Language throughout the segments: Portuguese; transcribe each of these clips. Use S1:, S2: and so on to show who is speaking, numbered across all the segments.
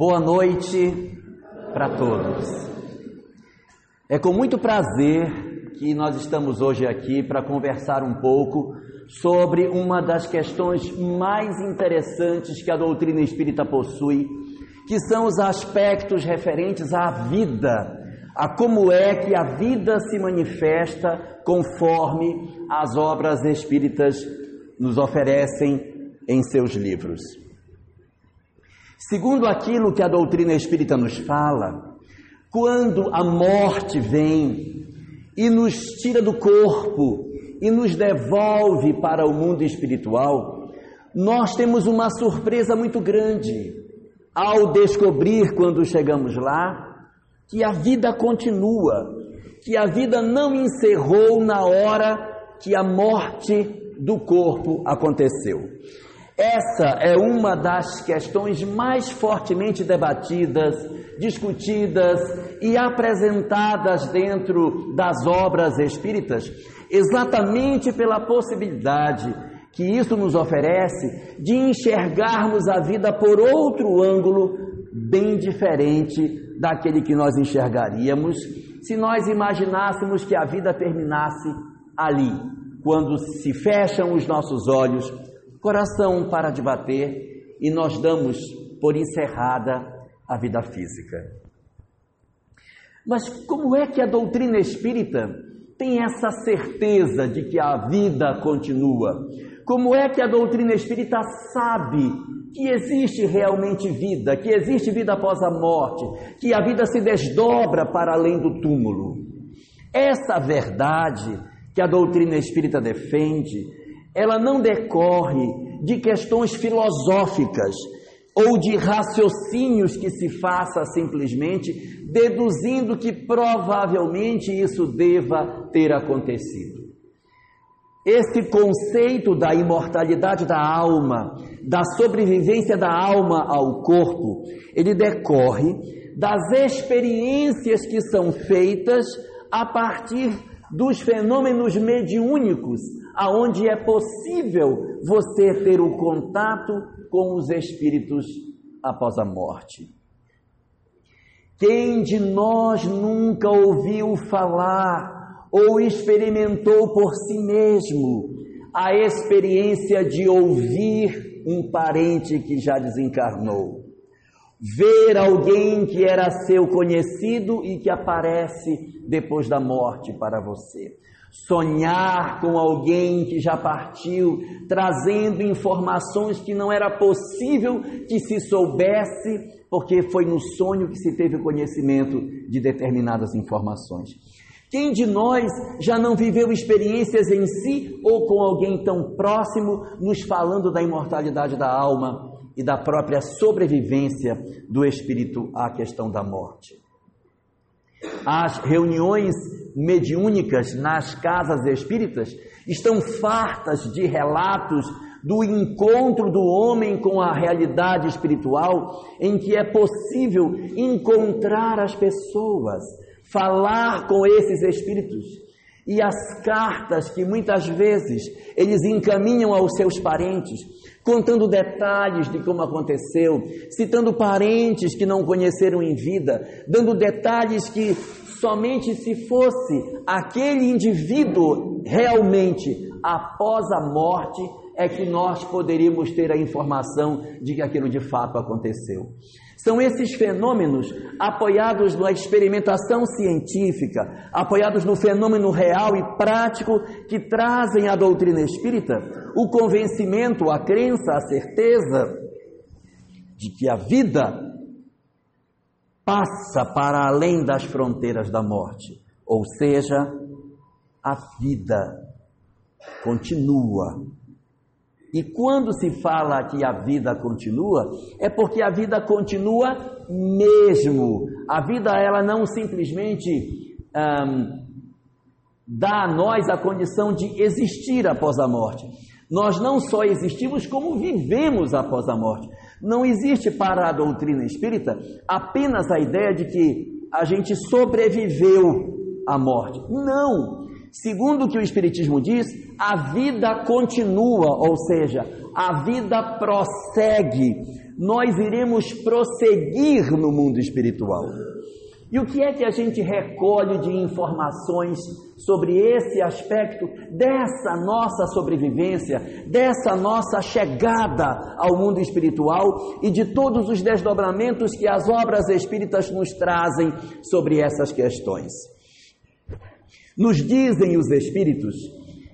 S1: Boa noite para todos. É com muito prazer que nós estamos hoje aqui para conversar um pouco sobre uma das questões mais interessantes que a doutrina espírita possui, que são os aspectos referentes à vida, a como é que a vida se manifesta conforme as obras espíritas nos oferecem em seus livros. Segundo aquilo que a doutrina espírita nos fala, quando a morte vem e nos tira do corpo e nos devolve para o mundo espiritual, nós temos uma surpresa muito grande ao descobrir, quando chegamos lá, que a vida continua, que a vida não encerrou na hora que a morte do corpo aconteceu. Essa é uma das questões mais fortemente debatidas, discutidas e apresentadas dentro das obras espíritas, exatamente pela possibilidade que isso nos oferece de enxergarmos a vida por outro ângulo bem diferente daquele que nós enxergaríamos se nós imaginássemos que a vida terminasse ali, quando se fecham os nossos olhos coração para de bater e nós damos por encerrada a vida física. Mas como é que a doutrina espírita tem essa certeza de que a vida continua? Como é que a doutrina espírita sabe que existe realmente vida, que existe vida após a morte, que a vida se desdobra para além do túmulo? Essa verdade que a doutrina espírita defende ela não decorre de questões filosóficas ou de raciocínios que se faça simplesmente deduzindo que provavelmente isso deva ter acontecido. Esse conceito da imortalidade da alma, da sobrevivência da alma ao corpo, ele decorre das experiências que são feitas a partir dos fenômenos mediúnicos aonde é possível você ter o contato com os espíritos após a morte. Quem de nós nunca ouviu falar ou experimentou por si mesmo a experiência de ouvir um parente que já desencarnou? Ver alguém que era seu conhecido e que aparece depois da morte para você sonhar com alguém que já partiu, trazendo informações que não era possível que se soubesse, porque foi no sonho que se teve conhecimento de determinadas informações. Quem de nós já não viveu experiências em si ou com alguém tão próximo, nos falando da imortalidade da alma e da própria sobrevivência do espírito à questão da morte? As reuniões mediúnicas nas casas espíritas estão fartas de relatos do encontro do homem com a realidade espiritual, em que é possível encontrar as pessoas, falar com esses espíritos. E as cartas que muitas vezes eles encaminham aos seus parentes, contando detalhes de como aconteceu, citando parentes que não conheceram em vida, dando detalhes que somente se fosse aquele indivíduo realmente após a morte é que nós poderíamos ter a informação de que aquilo de fato aconteceu. São esses fenômenos apoiados na experimentação científica, apoiados no fenômeno real e prático que trazem à doutrina espírita o convencimento, a crença, a certeza de que a vida passa para além das fronteiras da morte, ou seja, a vida continua. E quando se fala que a vida continua, é porque a vida continua mesmo. A vida ela não simplesmente um, dá a nós a condição de existir após a morte. Nós não só existimos, como vivemos após a morte. Não existe para a doutrina espírita apenas a ideia de que a gente sobreviveu à morte. Não! Segundo o que o Espiritismo diz, a vida continua, ou seja, a vida prossegue nós iremos prosseguir no mundo espiritual. E o que é que a gente recolhe de informações sobre esse aspecto dessa nossa sobrevivência, dessa nossa chegada ao mundo espiritual e de todos os desdobramentos que as obras espíritas nos trazem sobre essas questões? Nos dizem os espíritos,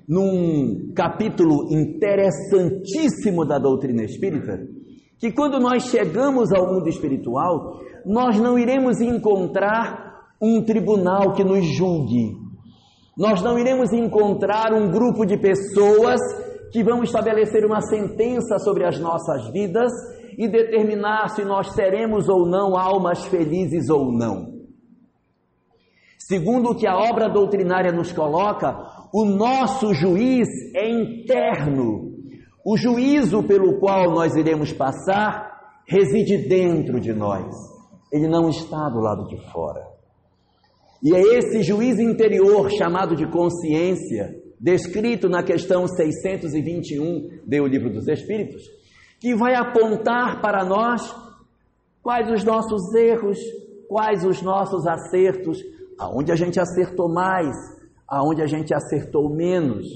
S1: num capítulo interessantíssimo da doutrina espírita, que quando nós chegamos ao mundo espiritual, nós não iremos encontrar um tribunal que nos julgue. Nós não iremos encontrar um grupo de pessoas que vão estabelecer uma sentença sobre as nossas vidas e determinar se nós seremos ou não almas felizes ou não. Segundo o que a obra doutrinária nos coloca, o nosso juiz é interno. O juízo pelo qual nós iremos passar reside dentro de nós ele não está do lado de fora. E é esse juiz interior chamado de consciência, descrito na questão 621 do Livro dos Espíritos, que vai apontar para nós quais os nossos erros, quais os nossos acertos, aonde a gente acertou mais, aonde a gente acertou menos.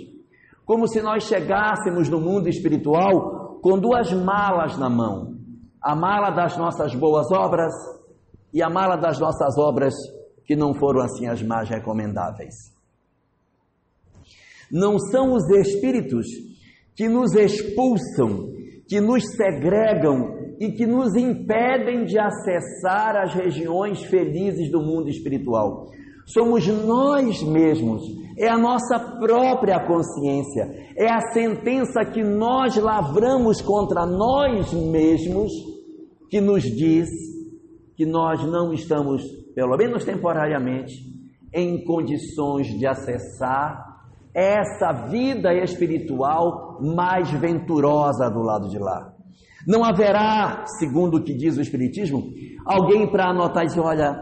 S1: Como se nós chegássemos no mundo espiritual com duas malas na mão: a mala das nossas boas obras e a mala das nossas obras que não foram assim as mais recomendáveis. Não são os espíritos que nos expulsam, que nos segregam e que nos impedem de acessar as regiões felizes do mundo espiritual. Somos nós mesmos, é a nossa própria consciência, é a sentença que nós lavramos contra nós mesmos que nos diz que nós não estamos, pelo menos temporariamente, em condições de acessar essa vida espiritual mais venturosa do lado de lá. Não haverá, segundo o que diz o Espiritismo, alguém para anotar e dizer: olha,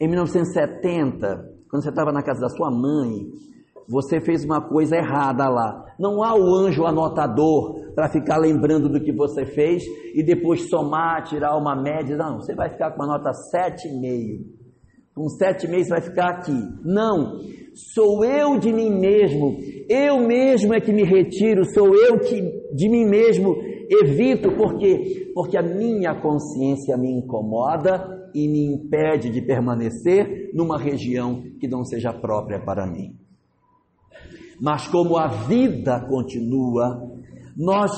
S1: em 1970, quando você estava na casa da sua mãe, você fez uma coisa errada lá. Não há o anjo anotador para ficar lembrando do que você fez e depois somar, tirar uma média. Não, você vai ficar com uma nota 7,5. Com 7,5 você vai ficar aqui. Não, sou eu de mim mesmo. Eu mesmo é que me retiro, sou eu que de mim mesmo evito, por quê? Porque a minha consciência me incomoda e me impede de permanecer numa região que não seja própria para mim. Mas como a vida continua, nós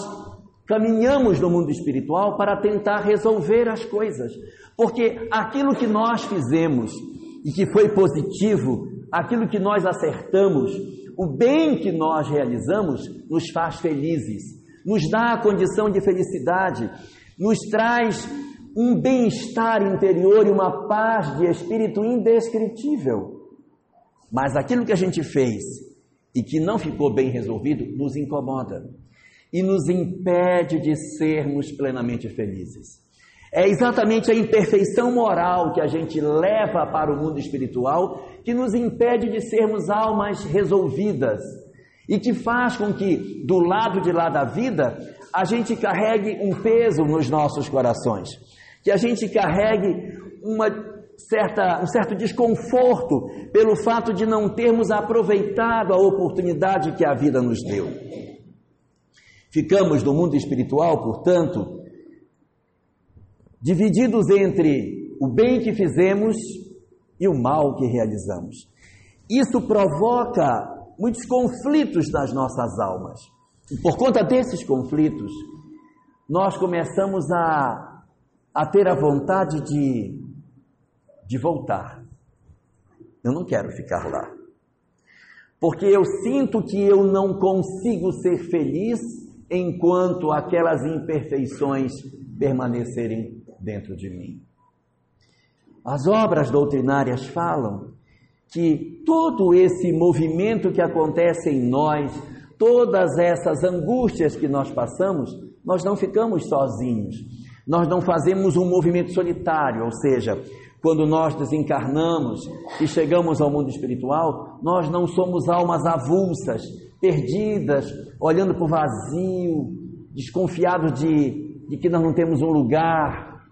S1: caminhamos no mundo espiritual para tentar resolver as coisas. Porque aquilo que nós fizemos e que foi positivo, aquilo que nós acertamos, o bem que nós realizamos, nos faz felizes, nos dá a condição de felicidade, nos traz um bem-estar interior e uma paz de espírito indescritível. Mas aquilo que a gente fez e que não ficou bem resolvido nos incomoda e nos impede de sermos plenamente felizes. É exatamente a imperfeição moral que a gente leva para o mundo espiritual que nos impede de sermos almas resolvidas e que faz com que, do lado de lá da vida, a gente carregue um peso nos nossos corações, que a gente carregue uma certa, um certo desconforto pelo fato de não termos aproveitado a oportunidade que a vida nos deu. Ficamos no mundo espiritual, portanto, divididos entre o bem que fizemos e o mal que realizamos. Isso provoca muitos conflitos nas nossas almas. E por conta desses conflitos, nós começamos a, a ter a vontade de de voltar. Eu não quero ficar lá. Porque eu sinto que eu não consigo ser feliz enquanto aquelas imperfeições permanecerem dentro de mim. As obras doutrinárias falam que todo esse movimento que acontece em nós, todas essas angústias que nós passamos, nós não ficamos sozinhos. Nós não fazemos um movimento solitário, ou seja, quando nós desencarnamos e chegamos ao mundo espiritual, nós não somos almas avulsas, perdidas, olhando para o vazio, desconfiados de de que nós não temos um lugar.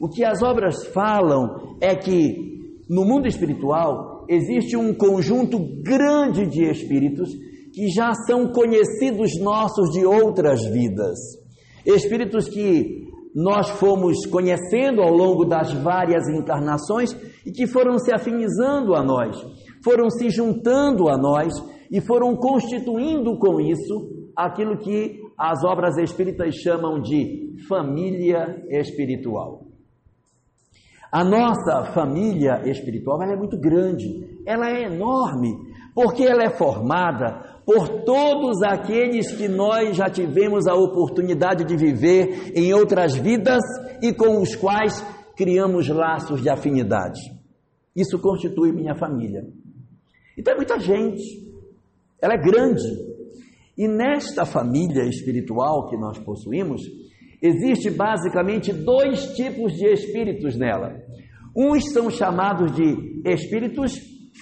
S1: O que as obras falam é que no mundo espiritual existe um conjunto grande de espíritos que já são conhecidos nossos de outras vidas. Espíritos que nós fomos conhecendo ao longo das várias encarnações e que foram se afinizando a nós, foram se juntando a nós e foram constituindo com isso aquilo que as obras espíritas chamam de família espiritual. A nossa família espiritual é muito grande, ela é enorme, porque ela é formada por todos aqueles que nós já tivemos a oportunidade de viver em outras vidas e com os quais criamos laços de afinidade. Isso constitui minha família. Então é muita gente, ela é grande. E nesta família espiritual que nós possuímos, existe basicamente dois tipos de espíritos nela. Uns são chamados de espíritos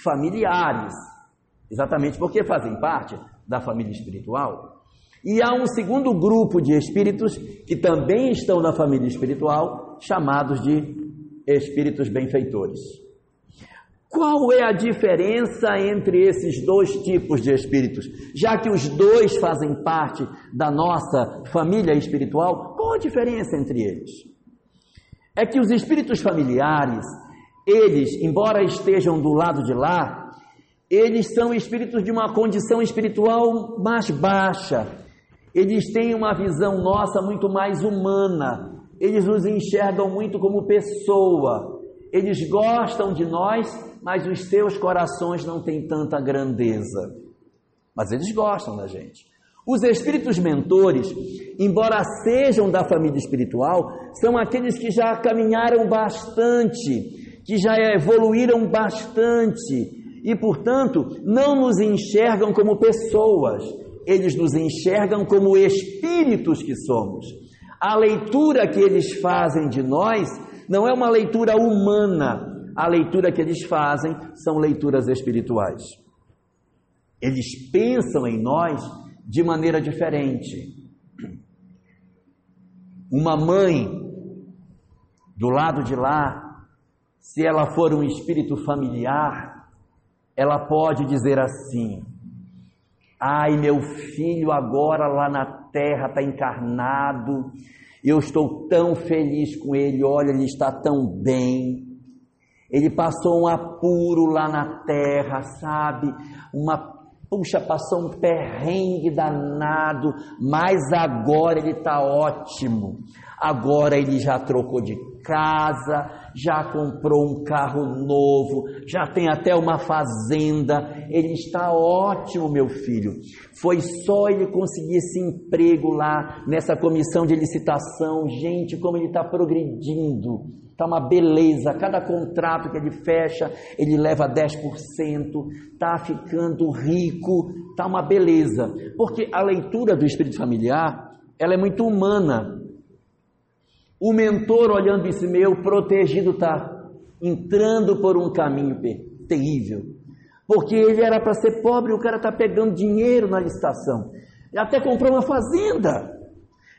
S1: familiares, exatamente porque fazem parte da família espiritual. E há um segundo grupo de espíritos que também estão na família espiritual, chamados de espíritos benfeitores. Qual é a diferença entre esses dois tipos de espíritos? Já que os dois fazem parte da nossa família espiritual, qual a diferença entre eles? É que os espíritos familiares, eles, embora estejam do lado de lá, eles são espíritos de uma condição espiritual mais baixa. Eles têm uma visão nossa muito mais humana. Eles nos enxergam muito como pessoa. Eles gostam de nós, mas os seus corações não têm tanta grandeza. Mas eles gostam da gente. Os espíritos mentores, embora sejam da família espiritual, são aqueles que já caminharam bastante, que já evoluíram bastante e, portanto, não nos enxergam como pessoas, eles nos enxergam como espíritos que somos. A leitura que eles fazem de nós não é uma leitura humana, a leitura que eles fazem são leituras espirituais. Eles pensam em nós de maneira diferente. Uma mãe do lado de lá, se ela for um espírito familiar, ela pode dizer assim: Ai, meu filho agora lá na terra está encarnado, eu estou tão feliz com ele, olha, ele está tão bem. Ele passou um apuro lá na terra, sabe? Uma puxa, passou um perrengue danado, mas agora ele está ótimo. Agora ele já trocou de casa, já comprou um carro novo, já tem até uma fazenda. Ele está ótimo, meu filho. Foi só ele conseguir esse emprego lá nessa comissão de licitação. Gente, como ele está progredindo. Está uma beleza. Cada contrato que ele fecha, ele leva 10%. Está ficando rico. Está uma beleza. Porque a leitura do espírito familiar, ela é muito humana. O mentor olhando esse meu protegido está entrando por um caminho terrível. Porque ele era para ser pobre o cara está pegando dinheiro na licitação. Ele até comprou uma fazenda.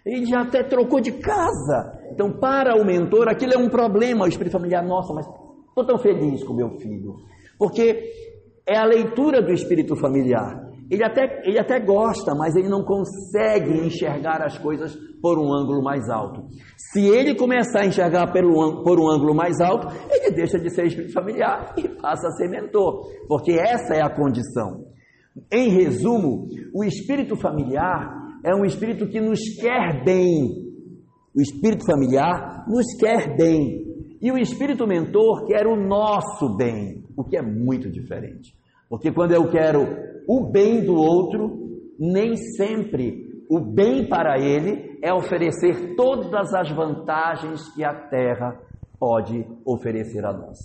S1: Ele já até trocou de casa. Então, para o mentor, aquilo é um problema. O espírito familiar, nossa, mas estou tão feliz com meu filho. Porque é a leitura do espírito familiar. Ele até, ele até gosta, mas ele não consegue enxergar as coisas por um ângulo mais alto. Se ele começar a enxergar pelo, por um ângulo mais alto, ele deixa de ser espírito familiar e passa a ser mentor, porque essa é a condição. Em resumo, o espírito familiar é um espírito que nos quer bem. O espírito familiar nos quer bem. E o espírito mentor quer o nosso bem, o que é muito diferente. Porque quando eu quero o bem do outro, nem sempre o bem para ele é oferecer todas as vantagens que a terra pode oferecer a nós.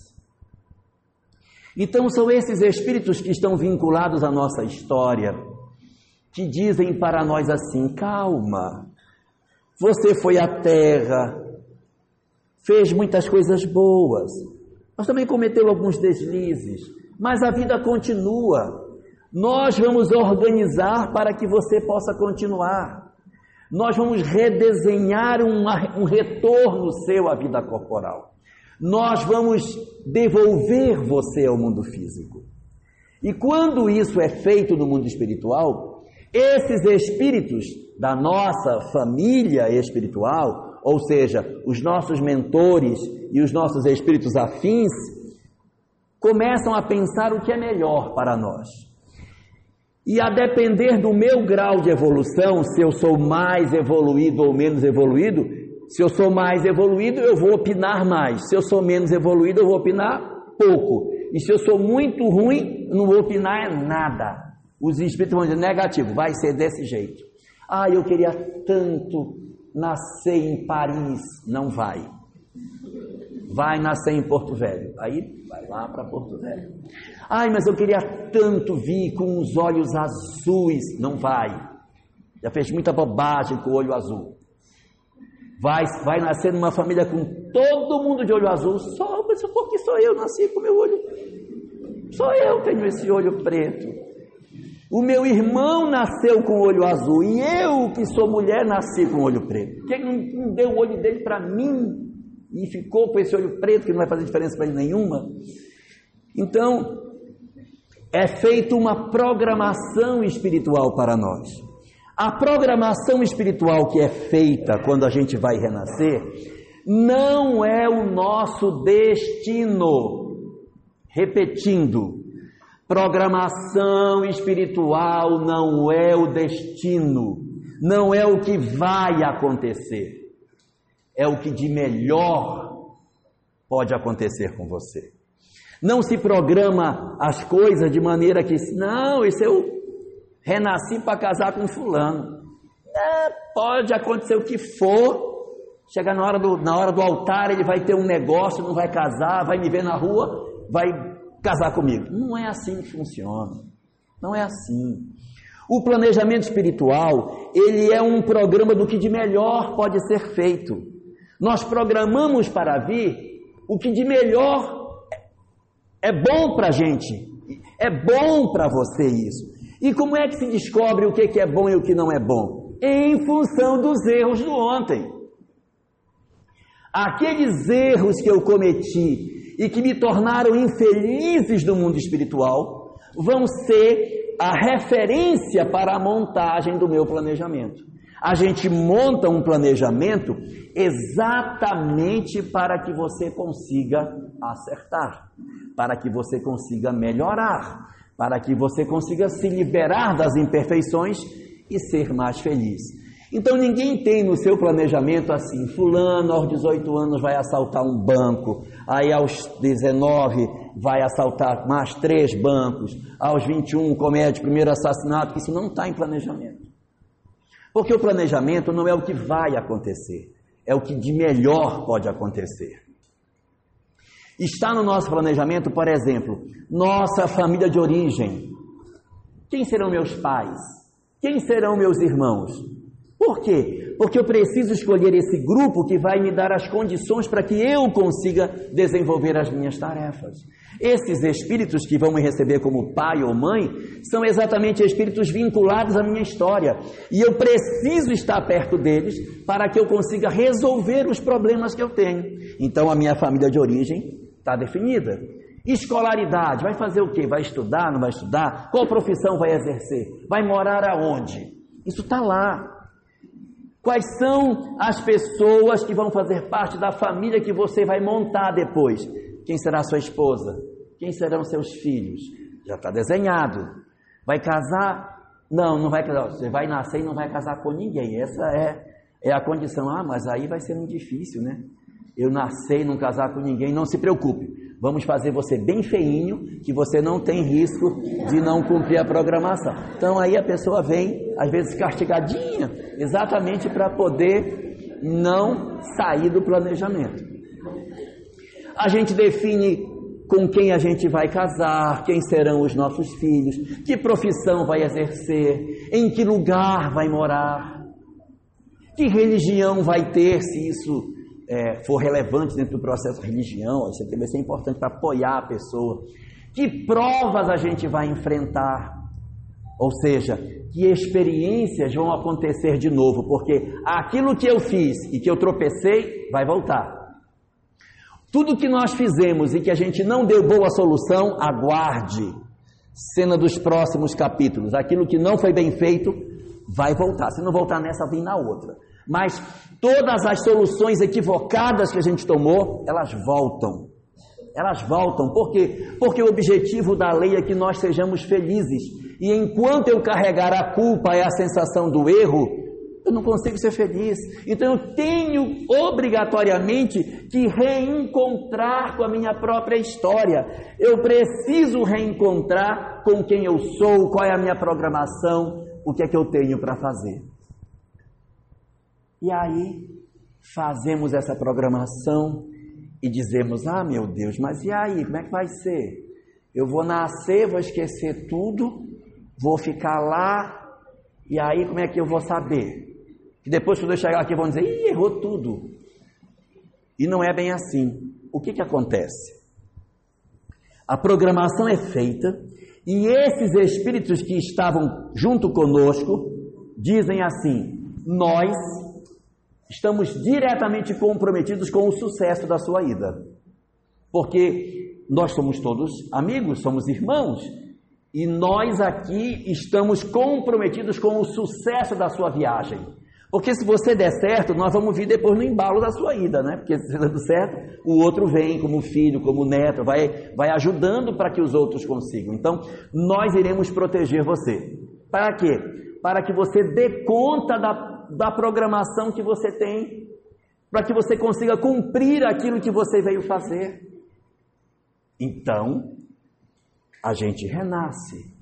S1: Então são esses espíritos que estão vinculados à nossa história, que dizem para nós assim: calma, você foi à terra, fez muitas coisas boas, mas também cometeu alguns deslizes, mas a vida continua. Nós vamos organizar para que você possa continuar. Nós vamos redesenhar uma, um retorno seu à vida corporal. Nós vamos devolver você ao mundo físico. E quando isso é feito no mundo espiritual, esses espíritos da nossa família espiritual, ou seja, os nossos mentores e os nossos espíritos afins, começam a pensar o que é melhor para nós. E a depender do meu grau de evolução, se eu sou mais evoluído ou menos evoluído, se eu sou mais evoluído, eu vou opinar mais. Se eu sou menos evoluído, eu vou opinar pouco. E se eu sou muito ruim, não vou opinar nada. Os espíritos vão dizer negativo, vai ser desse jeito. Ah, eu queria tanto nascer em Paris. Não vai. Vai nascer em Porto Velho. Aí vai lá para Porto Velho. Ai, mas eu queria tanto vir com os olhos azuis. Não vai. Já fez muita bobagem com o olho azul. Vai, vai nascer numa família com todo mundo de olho azul. Só, mas porque sou eu, nasci com meu olho. Só eu tenho esse olho preto. O meu irmão nasceu com o olho azul e eu, que sou mulher, nasci com o olho preto. Quem não, não deu o olho dele para mim e ficou com esse olho preto que não vai fazer diferença para ele nenhuma? Então, é feita uma programação espiritual para nós. A programação espiritual que é feita quando a gente vai renascer não é o nosso destino. Repetindo, programação espiritual não é o destino, não é o que vai acontecer, é o que de melhor pode acontecer com você. Não se programa as coisas de maneira que, não, isso eu renasci para casar com fulano. É, pode acontecer o que for. Chegar na hora, do, na hora do altar, ele vai ter um negócio, não vai casar, vai me ver na rua, vai casar comigo. Não é assim que funciona. Não é assim. O planejamento espiritual, ele é um programa do que de melhor pode ser feito. Nós programamos para vir o que de melhor é bom para a gente. É bom para você isso. E como é que se descobre o que é bom e o que não é bom? Em função dos erros do ontem. Aqueles erros que eu cometi e que me tornaram infelizes no mundo espiritual vão ser a referência para a montagem do meu planejamento. A gente monta um planejamento exatamente para que você consiga acertar para que você consiga melhorar, para que você consiga se liberar das imperfeições e ser mais feliz. Então ninguém tem no seu planejamento assim, fulano aos 18 anos vai assaltar um banco, aí aos 19 vai assaltar mais três bancos, aos 21 comete o primeiro assassinato, isso não está em planejamento. Porque o planejamento não é o que vai acontecer, é o que de melhor pode acontecer. Está no nosso planejamento, por exemplo, nossa família de origem. Quem serão meus pais? Quem serão meus irmãos? Por quê? Porque eu preciso escolher esse grupo que vai me dar as condições para que eu consiga desenvolver as minhas tarefas. Esses espíritos que vão me receber como pai ou mãe são exatamente espíritos vinculados à minha história. E eu preciso estar perto deles para que eu consiga resolver os problemas que eu tenho. Então, a minha família de origem Está definida. Escolaridade, vai fazer o quê? Vai estudar, não vai estudar? Qual profissão vai exercer? Vai morar aonde? Isso está lá. Quais são as pessoas que vão fazer parte da família que você vai montar depois? Quem será sua esposa? Quem serão seus filhos? Já está desenhado. Vai casar? Não, não vai casar. Você vai nascer e não vai casar com ninguém. Essa é, é a condição. Ah, mas aí vai ser muito difícil, né? Eu nasci não casar com ninguém, não se preocupe. Vamos fazer você bem feinho, que você não tem risco de não cumprir a programação. Então aí a pessoa vem, às vezes castigadinha, exatamente para poder não sair do planejamento. A gente define com quem a gente vai casar, quem serão os nossos filhos, que profissão vai exercer, em que lugar vai morar, que religião vai ter, se isso é, for relevante dentro do processo religião, isso aqui vai ser importante para apoiar a pessoa. Que provas a gente vai enfrentar? Ou seja, que experiências vão acontecer de novo, porque aquilo que eu fiz e que eu tropecei vai voltar. Tudo que nós fizemos e que a gente não deu boa solução, aguarde. Cena dos próximos capítulos. Aquilo que não foi bem feito, vai voltar. Se não voltar nessa, vem na outra. Mas todas as soluções equivocadas que a gente tomou, elas voltam. Elas voltam. Por quê? Porque o objetivo da lei é que nós sejamos felizes. E enquanto eu carregar a culpa e a sensação do erro, eu não consigo ser feliz. Então eu tenho obrigatoriamente que reencontrar com a minha própria história. Eu preciso reencontrar com quem eu sou, qual é a minha programação, o que é que eu tenho para fazer. E aí fazemos essa programação e dizemos: Ah, meu Deus, mas e aí? Como é que vai ser? Eu vou nascer, vou esquecer tudo, vou ficar lá, e aí como é que eu vou saber? Que depois, quando eu chegar aqui, vão dizer: Ih, errou tudo. E não é bem assim. O que, que acontece? A programação é feita e esses espíritos que estavam junto conosco dizem assim: Nós estamos diretamente comprometidos com o sucesso da sua ida. Porque nós somos todos amigos, somos irmãos, e nós aqui estamos comprometidos com o sucesso da sua viagem. Porque se você der certo, nós vamos vir depois no embalo da sua ida, né? Porque se dando certo, o outro vem como filho, como neto, vai, vai ajudando para que os outros consigam. Então, nós iremos proteger você. Para quê? Para que você dê conta da da programação que você tem, para que você consiga cumprir aquilo que você veio fazer. Então, a gente renasce.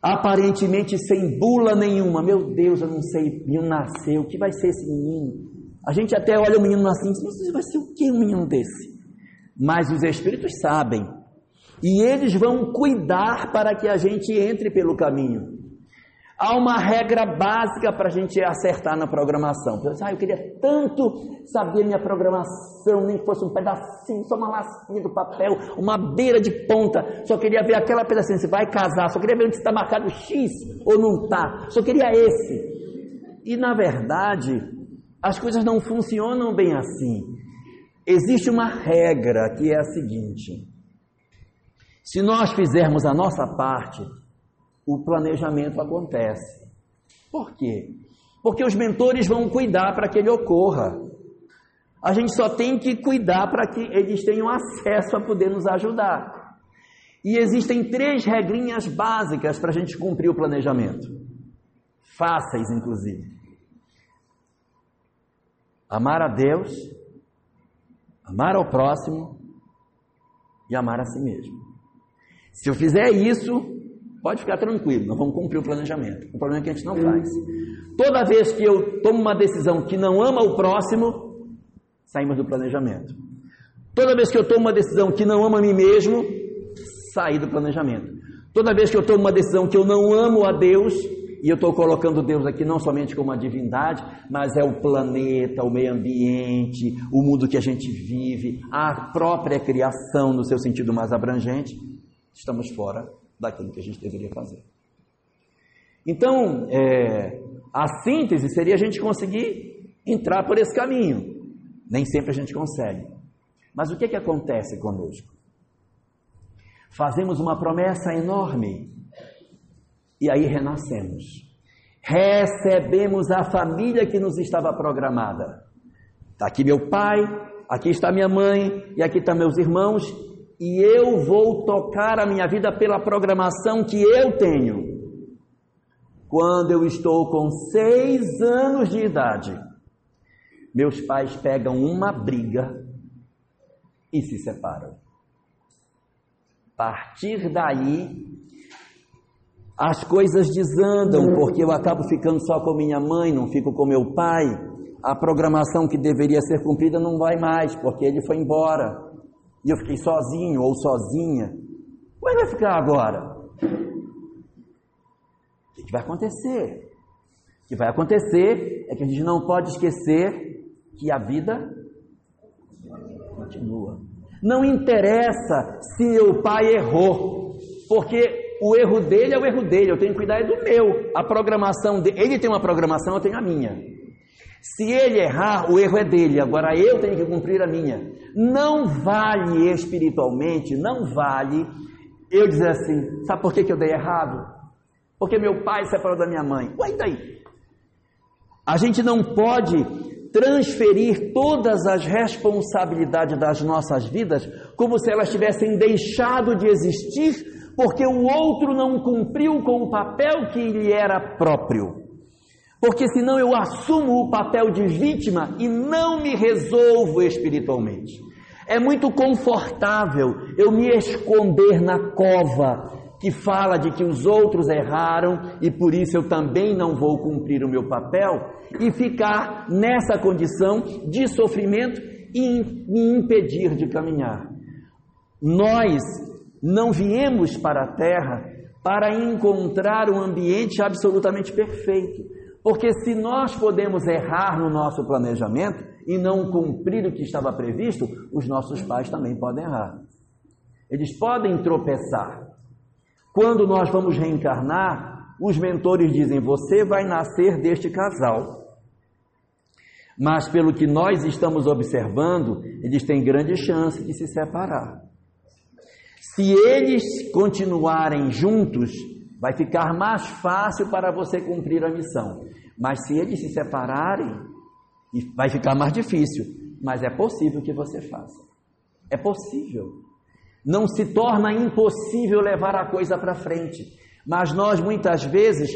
S1: Aparentemente sem bula nenhuma. Meu Deus, eu não sei, menino nasceu, o que vai ser esse menino? A gente até olha o menino nascendo e diz, vai ser o que um menino desse? Mas os espíritos sabem. E eles vão cuidar para que a gente entre pelo caminho. Há uma regra básica para a gente acertar na programação. Ah, eu queria tanto saber minha programação, nem que fosse um pedacinho, só uma lasquinha do papel, uma beira de ponta. Só queria ver aquela pedacinho. Você vai casar, só queria ver onde está marcado X ou não está. Só queria esse. E na verdade, as coisas não funcionam bem assim. Existe uma regra que é a seguinte: se nós fizermos a nossa parte, o planejamento acontece. Por quê? Porque os mentores vão cuidar para que ele ocorra. A gente só tem que cuidar para que eles tenham acesso a poder nos ajudar. E existem três regrinhas básicas para a gente cumprir o planejamento. Fáceis, inclusive. Amar a Deus, amar ao próximo e amar a si mesmo. Se eu fizer isso, Pode ficar tranquilo, nós vamos cumprir o planejamento. O problema é que a gente não faz. Toda vez que eu tomo uma decisão que não ama o próximo, saímos do planejamento. Toda vez que eu tomo uma decisão que não ama a mim mesmo, saí do planejamento. Toda vez que eu tomo uma decisão que eu não amo a Deus, e eu estou colocando Deus aqui não somente como uma divindade, mas é o planeta, o meio ambiente, o mundo que a gente vive, a própria criação no seu sentido mais abrangente, estamos fora daquilo que a gente deveria fazer. Então, é, a síntese seria a gente conseguir entrar por esse caminho. Nem sempre a gente consegue. Mas o que, que acontece conosco? Fazemos uma promessa enorme e aí renascemos. Recebemos a família que nos estava programada. Está aqui meu pai, aqui está minha mãe e aqui estão meus irmãos e eu vou tocar a minha vida pela programação que eu tenho. Quando eu estou com seis anos de idade, meus pais pegam uma briga e se separam. A partir daí, as coisas desandam, porque eu acabo ficando só com minha mãe, não fico com meu pai. A programação que deveria ser cumprida não vai mais, porque ele foi embora e eu fiquei sozinho ou sozinha, como é que vai ficar agora? O que, que vai acontecer? O que vai acontecer é que a gente não pode esquecer que a vida continua. Não interessa se o pai errou, porque o erro dele é o erro dele, eu tenho que cuidar do meu. A programação dele, ele tem uma programação, eu tenho a minha. Se ele errar, o erro é dele, agora eu tenho que cumprir a minha. Não vale espiritualmente, não vale eu dizer assim: sabe por que, que eu dei errado? Porque meu pai separou da minha mãe. Ué, e daí? A gente não pode transferir todas as responsabilidades das nossas vidas como se elas tivessem deixado de existir porque o outro não cumpriu com o papel que lhe era próprio. Porque senão eu assumo o papel de vítima e não me resolvo espiritualmente. É muito confortável eu me esconder na cova que fala de que os outros erraram e por isso eu também não vou cumprir o meu papel e ficar nessa condição de sofrimento e me impedir de caminhar. Nós não viemos para a terra para encontrar um ambiente absolutamente perfeito. Porque se nós podemos errar no nosso planejamento e não cumprir o que estava previsto, os nossos pais também podem errar. Eles podem tropeçar. Quando nós vamos reencarnar, os mentores dizem: Você vai nascer deste casal. Mas, pelo que nós estamos observando, eles têm grande chance de se separar. Se eles continuarem juntos, vai ficar mais fácil para você cumprir a missão. Mas se eles se separarem, vai ficar mais difícil. Mas é possível que você faça. É possível. Não se torna impossível levar a coisa para frente. Mas nós muitas vezes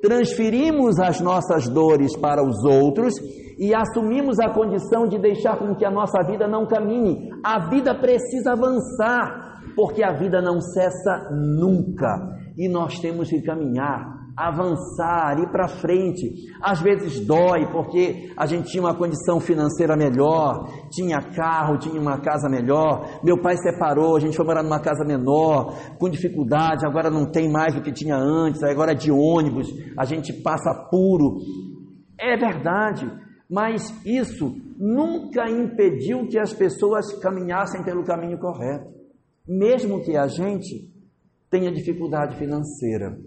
S1: transferimos as nossas dores para os outros e assumimos a condição de deixar com que a nossa vida não caminhe. A vida precisa avançar porque a vida não cessa nunca e nós temos que caminhar, avançar, ir para frente. Às vezes dói porque a gente tinha uma condição financeira melhor, tinha carro, tinha uma casa melhor. Meu pai separou, a gente foi morar numa casa menor, com dificuldade, agora não tem mais o que tinha antes, agora é de ônibus, a gente passa puro. É verdade, mas isso nunca impediu que as pessoas caminhassem pelo caminho correto mesmo que a gente tenha dificuldade financeira.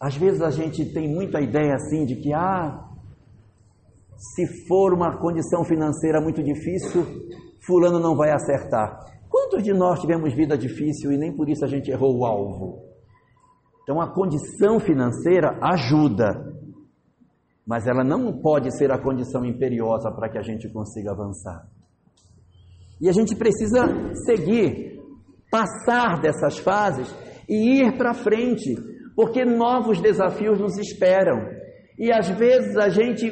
S1: Às vezes a gente tem muita ideia assim de que, ah, se for uma condição financeira muito difícil, Fulano não vai acertar. Quantos de nós tivemos vida difícil e nem por isso a gente errou o alvo? Então a condição financeira ajuda, mas ela não pode ser a condição imperiosa para que a gente consiga avançar. E a gente precisa seguir, passar dessas fases e ir para frente, porque novos desafios nos esperam. E às vezes a gente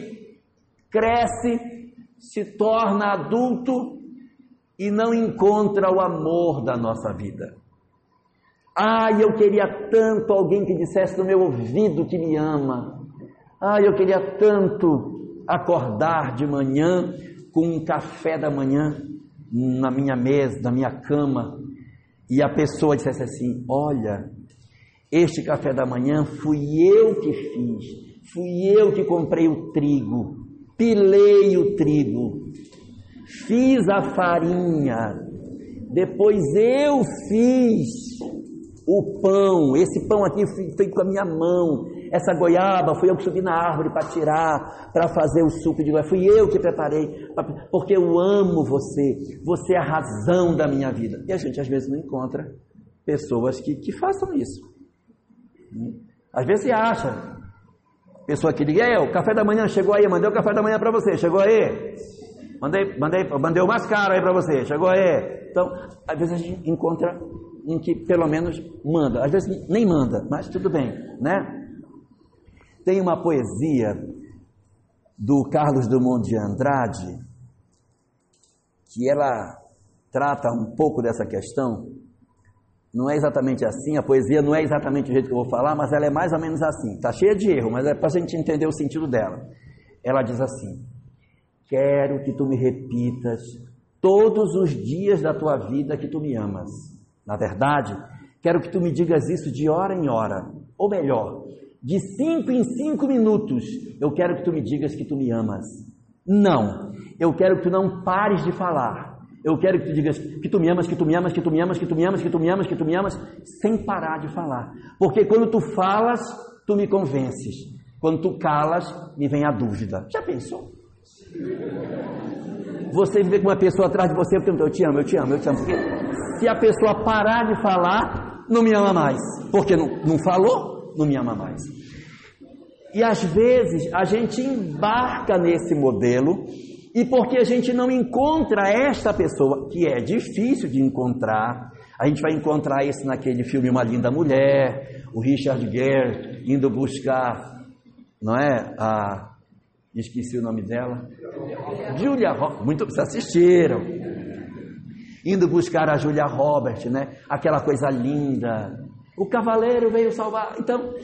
S1: cresce, se torna adulto e não encontra o amor da nossa vida. Ai, eu queria tanto alguém que dissesse no meu ouvido que me ama. Ai, eu queria tanto acordar de manhã com um café da manhã na minha mesa, na minha cama, e a pessoa dissesse assim: Olha, este café da manhã fui eu que fiz, fui eu que comprei o trigo, pilei o trigo, fiz a farinha, depois eu fiz o pão, esse pão aqui feito com a minha mão, essa goiaba fui eu que subi na árvore para tirar, para fazer o suco de goiaba. Fui eu que preparei, porque eu amo você. Você é a razão da minha vida. E a gente às vezes não encontra pessoas que, que façam isso. Às vezes se acha. Pessoa que liga, é, o café da manhã chegou aí, mandei o café da manhã para você, chegou aí. Mandei, mandei, mandei o mais caro aí para você, chegou aí. Então, às vezes a gente encontra um que pelo menos manda, às vezes nem manda, mas tudo bem, né? Tem uma poesia do Carlos Drummond de Andrade que ela trata um pouco dessa questão. Não é exatamente assim, a poesia não é exatamente o jeito que eu vou falar, mas ela é mais ou menos assim. Está cheia de erro, mas é para a gente entender o sentido dela. Ela diz assim: Quero que tu me repitas todos os dias da tua vida que tu me amas. Na verdade, quero que tu me digas isso de hora em hora. Ou melhor, de cinco em cinco minutos, eu quero que tu me digas que tu me amas. Não, eu quero que tu não pares de falar. Eu quero que tu digas que tu me amas, que tu me amas, que tu me amas, que tu me amas, que tu me amas, que tu me amas, sem parar de falar. Porque quando tu falas, tu me convences. Quando tu calas, me vem a dúvida. Já pensou? Você vê com uma pessoa atrás de você, eu te amo, eu te amo, eu te amo. Porque se a pessoa parar de falar, não me ama mais. Porque não, não falou, não me ama mais. E às vezes a gente embarca nesse modelo e porque a gente não encontra esta pessoa, que é difícil de encontrar, a gente vai encontrar isso naquele filme Uma Linda Mulher, o Richard Gere indo buscar, não é? A, esqueci o nome dela. Julia Roberts, muito vocês assistiram. Indo buscar a Julia Roberts, né? Aquela coisa linda. O cavaleiro veio salvar. Então,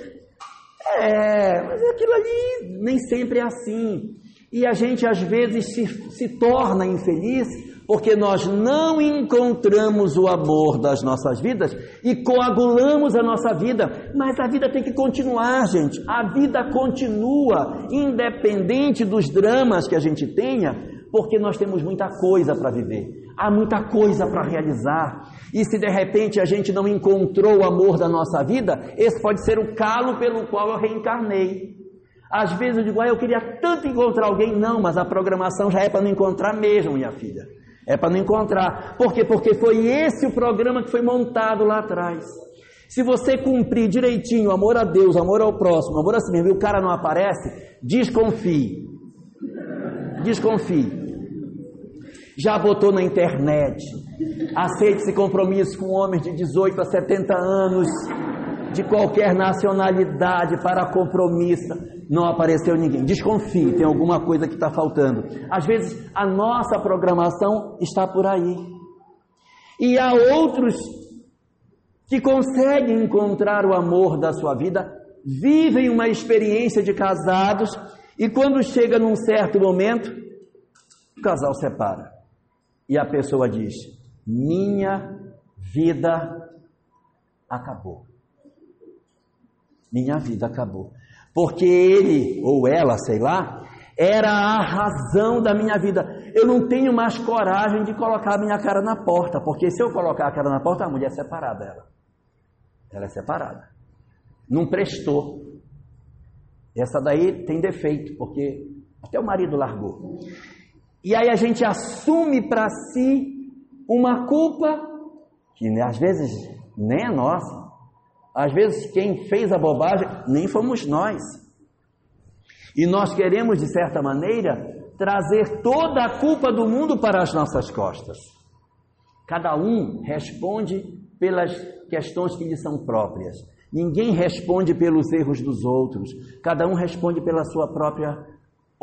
S1: é, mas aquilo ali nem sempre é assim. E a gente às vezes se, se torna infeliz porque nós não encontramos o amor das nossas vidas e coagulamos a nossa vida. Mas a vida tem que continuar, gente. A vida continua, independente dos dramas que a gente tenha, porque nós temos muita coisa para viver, há muita coisa para realizar. E se de repente a gente não encontrou o amor da nossa vida, esse pode ser o calo pelo qual eu reencarnei. Às vezes eu digo, ah, eu queria tanto encontrar alguém. Não, mas a programação já é para não encontrar mesmo, minha filha. É para não encontrar. Por quê? Porque foi esse o programa que foi montado lá atrás. Se você cumprir direitinho amor a Deus, amor ao próximo, amor a si mesmo, e o cara não aparece, desconfie. Desconfie. Já botou na internet. Aceite esse compromisso com homens de 18 a 70 anos, de qualquer nacionalidade, para compromisso não apareceu ninguém. Desconfie, tem alguma coisa que está faltando. Às vezes a nossa programação está por aí. E há outros que conseguem encontrar o amor da sua vida, vivem uma experiência de casados e quando chega num certo momento, o casal separa. E a pessoa diz: Minha vida acabou. Minha vida acabou porque ele ou ela, sei lá, era a razão da minha vida. Eu não tenho mais coragem de colocar a minha cara na porta, porque se eu colocar a cara na porta, a mulher é separada ela. Ela é separada. Não prestou. Essa daí tem defeito, porque até o marido largou. E aí a gente assume para si uma culpa que né, às vezes nem é nossa. Às vezes quem fez a bobagem nem fomos nós. E nós queremos, de certa maneira, trazer toda a culpa do mundo para as nossas costas. Cada um responde pelas questões que lhe são próprias. Ninguém responde pelos erros dos outros. Cada um responde pela sua própria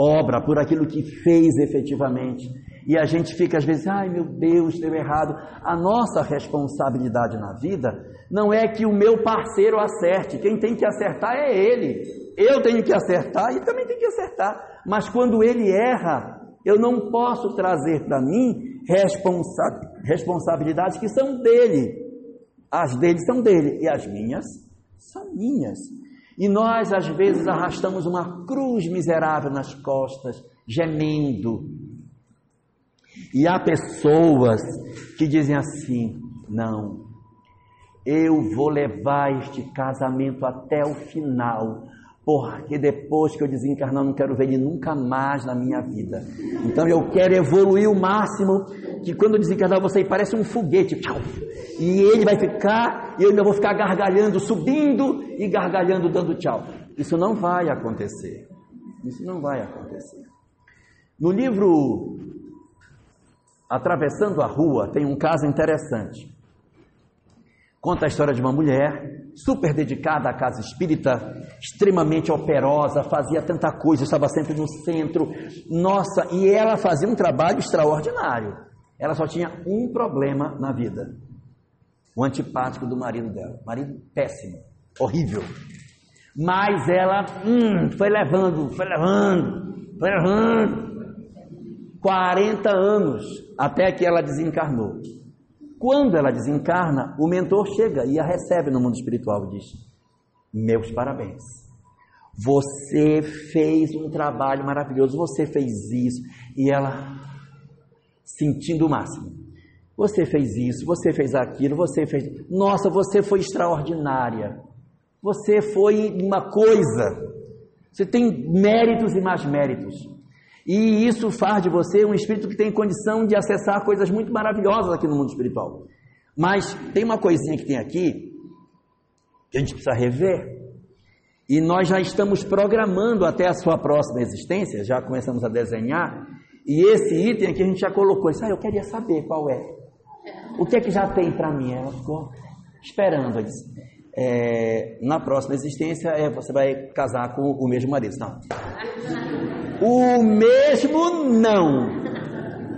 S1: obra, por aquilo que fez efetivamente. E a gente fica às vezes, ai meu Deus, deu errado. A nossa responsabilidade na vida não é que o meu parceiro acerte, quem tem que acertar é ele. Eu tenho que acertar e também tem que acertar. Mas quando ele erra, eu não posso trazer para mim responsa responsabilidades que são dele. As dele são dele e as minhas são minhas. E nós, às vezes, arrastamos uma cruz miserável nas costas, gemendo. E há pessoas que dizem assim: não, eu vou levar este casamento até o final, porque depois que eu desencarnar, eu não quero ver ele nunca mais na minha vida. Então eu quero evoluir o máximo, que quando eu desencarnar, você parece um foguete, e ele vai ficar, e eu ainda vou ficar gargalhando, subindo e gargalhando, dando tchau. Isso não vai acontecer. Isso não vai acontecer. No livro Atravessando a Rua, tem um caso interessante. Conta a história de uma mulher super dedicada à casa espírita, extremamente operosa, fazia tanta coisa, estava sempre no centro. Nossa, e ela fazia um trabalho extraordinário. Ela só tinha um problema na vida: o antipático do marido dela. Marido péssimo, horrível. Mas ela hum, foi levando, foi levando, foi levando. 40 anos até que ela desencarnou. Quando ela desencarna, o mentor chega e a recebe no mundo espiritual e diz: Meus parabéns. Você fez um trabalho maravilhoso, você fez isso. E ela, sentindo o máximo, Você fez isso, você fez aquilo, você fez. Nossa, você foi extraordinária. Você foi uma coisa. Você tem méritos e mais méritos. E isso faz de você um espírito que tem condição de acessar coisas muito maravilhosas aqui no mundo espiritual. Mas tem uma coisinha que tem aqui que a gente precisa rever. E nós já estamos programando até a sua próxima existência, já começamos a desenhar. E esse item aqui a gente já colocou. Isso, ah, eu queria saber qual é. O que é que já tem para mim? Ela ficou esperando. Eu disse, é, na próxima existência é, você vai casar com o mesmo marido. Não. O mesmo não.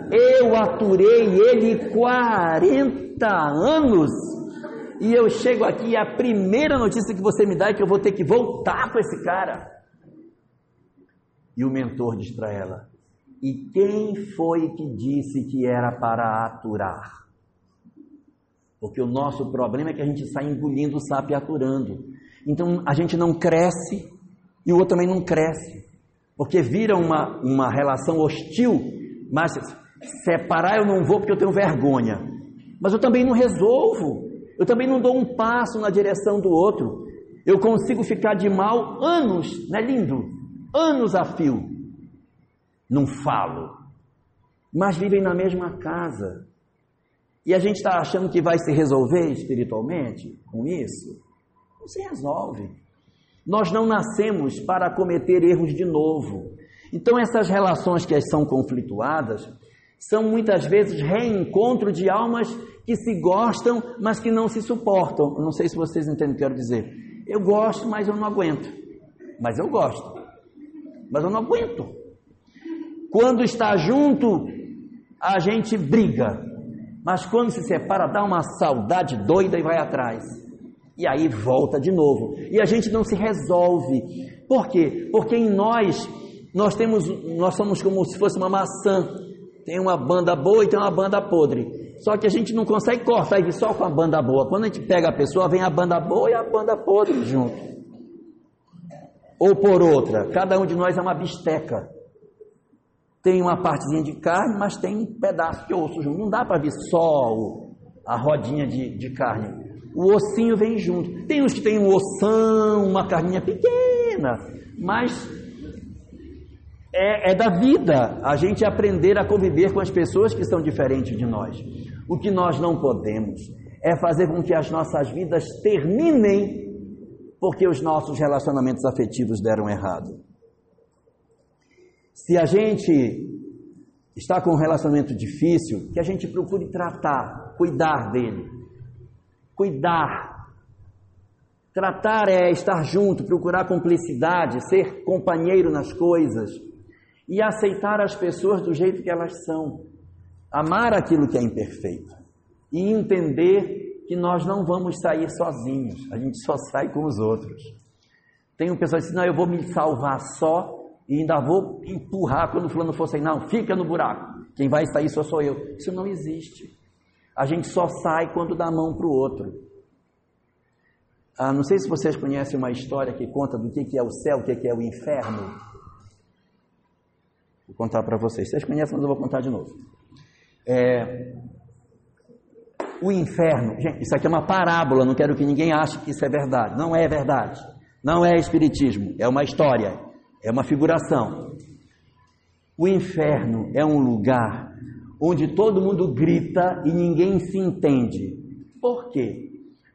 S1: Eu aturei ele 40 anos. E eu chego aqui e a primeira notícia que você me dá é que eu vou ter que voltar com esse cara. E o mentor diz para ela: E quem foi que disse que era para aturar? Porque o nosso problema é que a gente sai engolindo o sapo e aturando. Então a gente não cresce e o outro também não cresce. Porque vira uma, uma relação hostil, mas separar eu não vou porque eu tenho vergonha. Mas eu também não resolvo. Eu também não dou um passo na direção do outro. Eu consigo ficar de mal anos, não é lindo? Anos a fio. Não falo. Mas vivem na mesma casa. E a gente está achando que vai se resolver espiritualmente com isso? Não se resolve. Nós não nascemos para cometer erros de novo. Então, essas relações que são conflituadas são muitas vezes reencontro de almas que se gostam, mas que não se suportam. não sei se vocês entendem o que eu quero dizer. Eu gosto, mas eu não aguento. Mas eu gosto. Mas eu não aguento. Quando está junto, a gente briga. Mas quando se separa, dá uma saudade doida e vai atrás. E aí volta de novo. E a gente não se resolve. Por quê? Porque em nós nós temos nós somos como se fosse uma maçã. Tem uma banda boa e tem uma banda podre. Só que a gente não consegue cortar vir só com a banda boa. Quando a gente pega a pessoa, vem a banda boa e a banda podre junto. Ou por outra, cada um de nós é uma bisteca tem uma partezinha de carne, mas tem um pedaço de osso junto. Não dá para ver só a rodinha de, de carne. O ossinho vem junto. Tem uns que tem um ossão, uma carninha pequena, mas é, é, da vida a gente aprender a conviver com as pessoas que são diferentes de nós. O que nós não podemos é fazer com que as nossas vidas terminem porque os nossos relacionamentos afetivos deram errado. Se a gente está com um relacionamento difícil, que a gente procure tratar, cuidar dele. Cuidar. Tratar é estar junto, procurar cumplicidade, ser companheiro nas coisas e aceitar as pessoas do jeito que elas são. Amar aquilo que é imperfeito e entender que nós não vamos sair sozinhos, a gente só sai com os outros. Tem um pessoal que diz: Não, eu vou me salvar só e ainda vou empurrar quando o fulano for sair. Não, fica no buraco. Quem vai sair só sou eu. Isso não existe. A gente só sai quando dá a mão para o outro. Ah, não sei se vocês conhecem uma história que conta do que, que é o céu, o que, que é o inferno. Vou contar para vocês. Vocês conhecem, mas eu vou contar de novo. É, o inferno, gente, isso aqui é uma parábola, não quero que ninguém ache que isso é verdade. Não é verdade. Não é espiritismo, é uma história é uma figuração. O inferno é um lugar onde todo mundo grita e ninguém se entende. Por quê?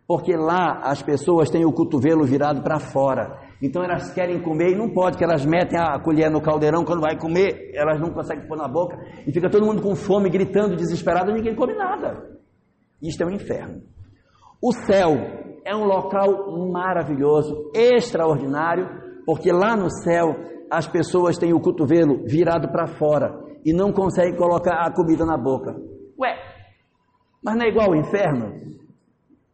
S1: Porque lá as pessoas têm o cotovelo virado para fora. Então elas querem comer e não pode, que elas metem a colher no caldeirão, quando vai comer, elas não conseguem pôr na boca e fica todo mundo com fome, gritando, desesperado, e ninguém come nada. Isto é um inferno. O céu é um local maravilhoso, extraordinário, porque lá no céu as pessoas têm o cotovelo virado para fora e não conseguem colocar a comida na boca. Ué, mas não é igual ao inferno?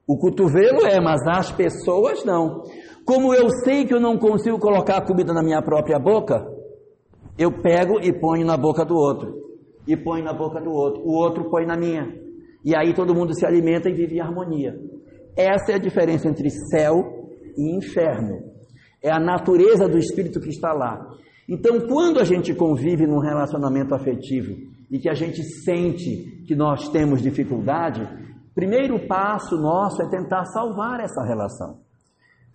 S1: O cotovelo é, mas as pessoas não. Como eu sei que eu não consigo colocar a comida na minha própria boca, eu pego e ponho na boca do outro. E ponho na boca do outro. O outro põe na minha. E aí todo mundo se alimenta e vive em harmonia. Essa é a diferença entre céu e inferno é a natureza do espírito que está lá. Então, quando a gente convive num relacionamento afetivo e que a gente sente que nós temos dificuldade, primeiro passo nosso é tentar salvar essa relação.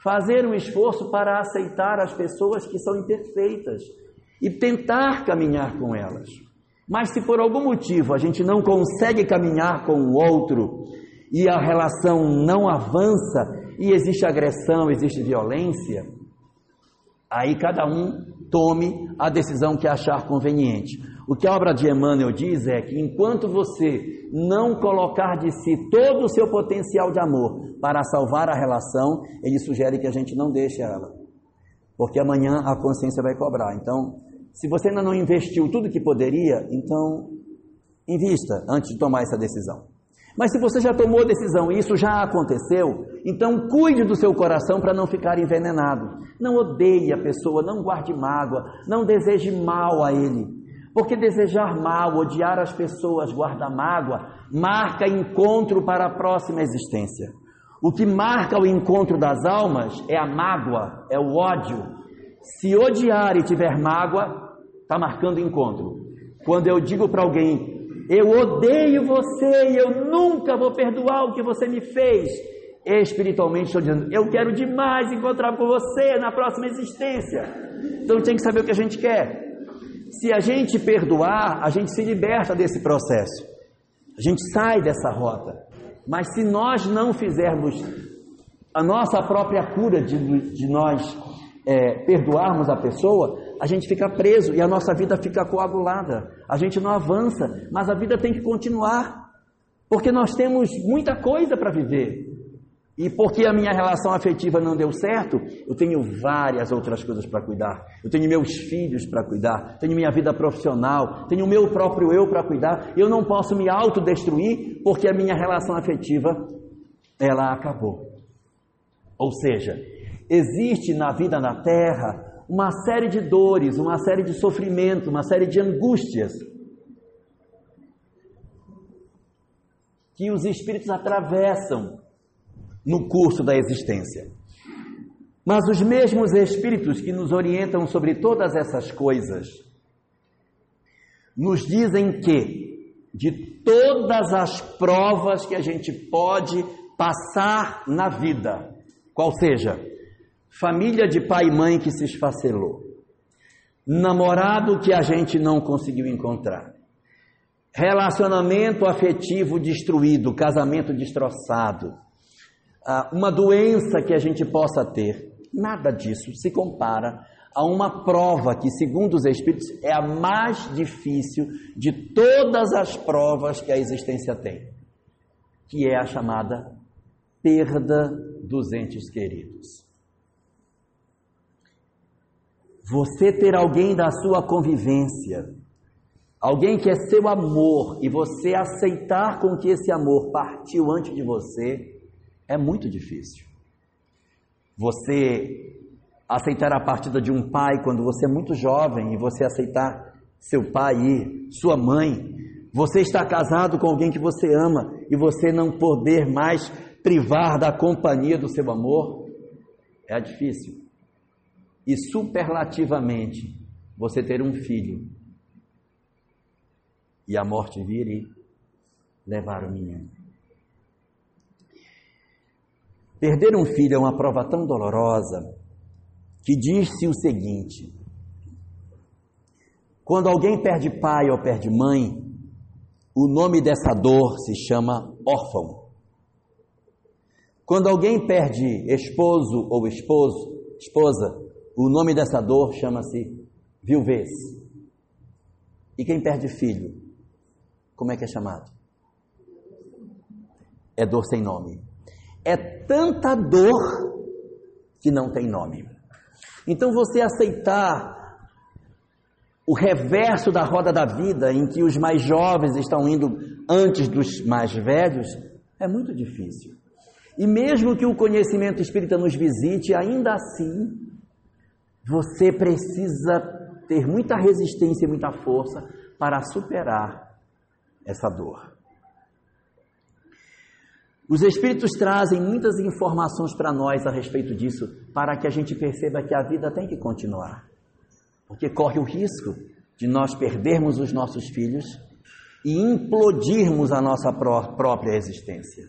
S1: Fazer um esforço para aceitar as pessoas que são imperfeitas e tentar caminhar com elas. Mas se por algum motivo a gente não consegue caminhar com o outro e a relação não avança e existe agressão, existe violência, aí cada um tome a decisão que achar conveniente. O que a obra de Emmanuel diz é que enquanto você não colocar de si todo o seu potencial de amor para salvar a relação, ele sugere que a gente não deixe ela. Porque amanhã a consciência vai cobrar. Então, se você ainda não investiu tudo que poderia, então invista antes de tomar essa decisão. Mas se você já tomou decisão e isso já aconteceu, então cuide do seu coração para não ficar envenenado. Não odeie a pessoa, não guarde mágoa, não deseje mal a ele. Porque desejar mal, odiar as pessoas, guardar mágoa, marca encontro para a próxima existência. O que marca o encontro das almas é a mágoa, é o ódio, se odiar e tiver mágoa, está marcando encontro. Quando eu digo para alguém, eu odeio você e eu nunca vou perdoar o que você me fez, espiritualmente estou dizendo, eu quero demais encontrar com você na próxima existência. Então tem que saber o que a gente quer. Se a gente perdoar, a gente se liberta desse processo. A gente sai dessa rota. Mas se nós não fizermos a nossa própria cura de, de nós é, perdoarmos a pessoa, a gente fica preso e a nossa vida fica coagulada. A gente não avança, mas a vida tem que continuar, porque nós temos muita coisa para viver. E porque a minha relação afetiva não deu certo, eu tenho várias outras coisas para cuidar. Eu tenho meus filhos para cuidar, tenho minha vida profissional, tenho o meu próprio eu para cuidar. Eu não posso me autodestruir porque a minha relação afetiva ela acabou. Ou seja, existe na vida na terra uma série de dores, uma série de sofrimentos, uma série de angústias que os espíritos atravessam no curso da existência. Mas os mesmos espíritos que nos orientam sobre todas essas coisas nos dizem que de todas as provas que a gente pode passar na vida, qual seja família de pai e mãe que se esfacelou, namorado que a gente não conseguiu encontrar, relacionamento afetivo destruído, casamento destroçado, ah, uma doença que a gente possa ter, nada disso se compara a uma prova que, segundo os Espíritos, é a mais difícil de todas as provas que a existência tem, que é a chamada perda dos entes queridos. Você ter alguém da sua convivência, alguém que é seu amor, e você aceitar com que esse amor partiu antes de você, é muito difícil. Você aceitar a partida de um pai quando você é muito jovem e você aceitar seu pai e sua mãe, você está casado com alguém que você ama e você não poder mais privar da companhia do seu amor, é difícil e superlativamente você ter um filho e a morte vir e levar o menino. Perder um filho é uma prova tão dolorosa que diz-se o seguinte: quando alguém perde pai ou perde mãe, o nome dessa dor se chama órfão. Quando alguém perde esposo ou esposo, esposa, o nome dessa dor chama-se viuvez. E quem perde filho, como é que é chamado? É dor sem nome. É tanta dor que não tem nome. Então você aceitar o reverso da roda da vida, em que os mais jovens estão indo antes dos mais velhos, é muito difícil. E mesmo que o conhecimento espírita nos visite, ainda assim, você precisa ter muita resistência e muita força para superar essa dor. Os Espíritos trazem muitas informações para nós a respeito disso, para que a gente perceba que a vida tem que continuar. Porque corre o risco de nós perdermos os nossos filhos e implodirmos a nossa própria existência.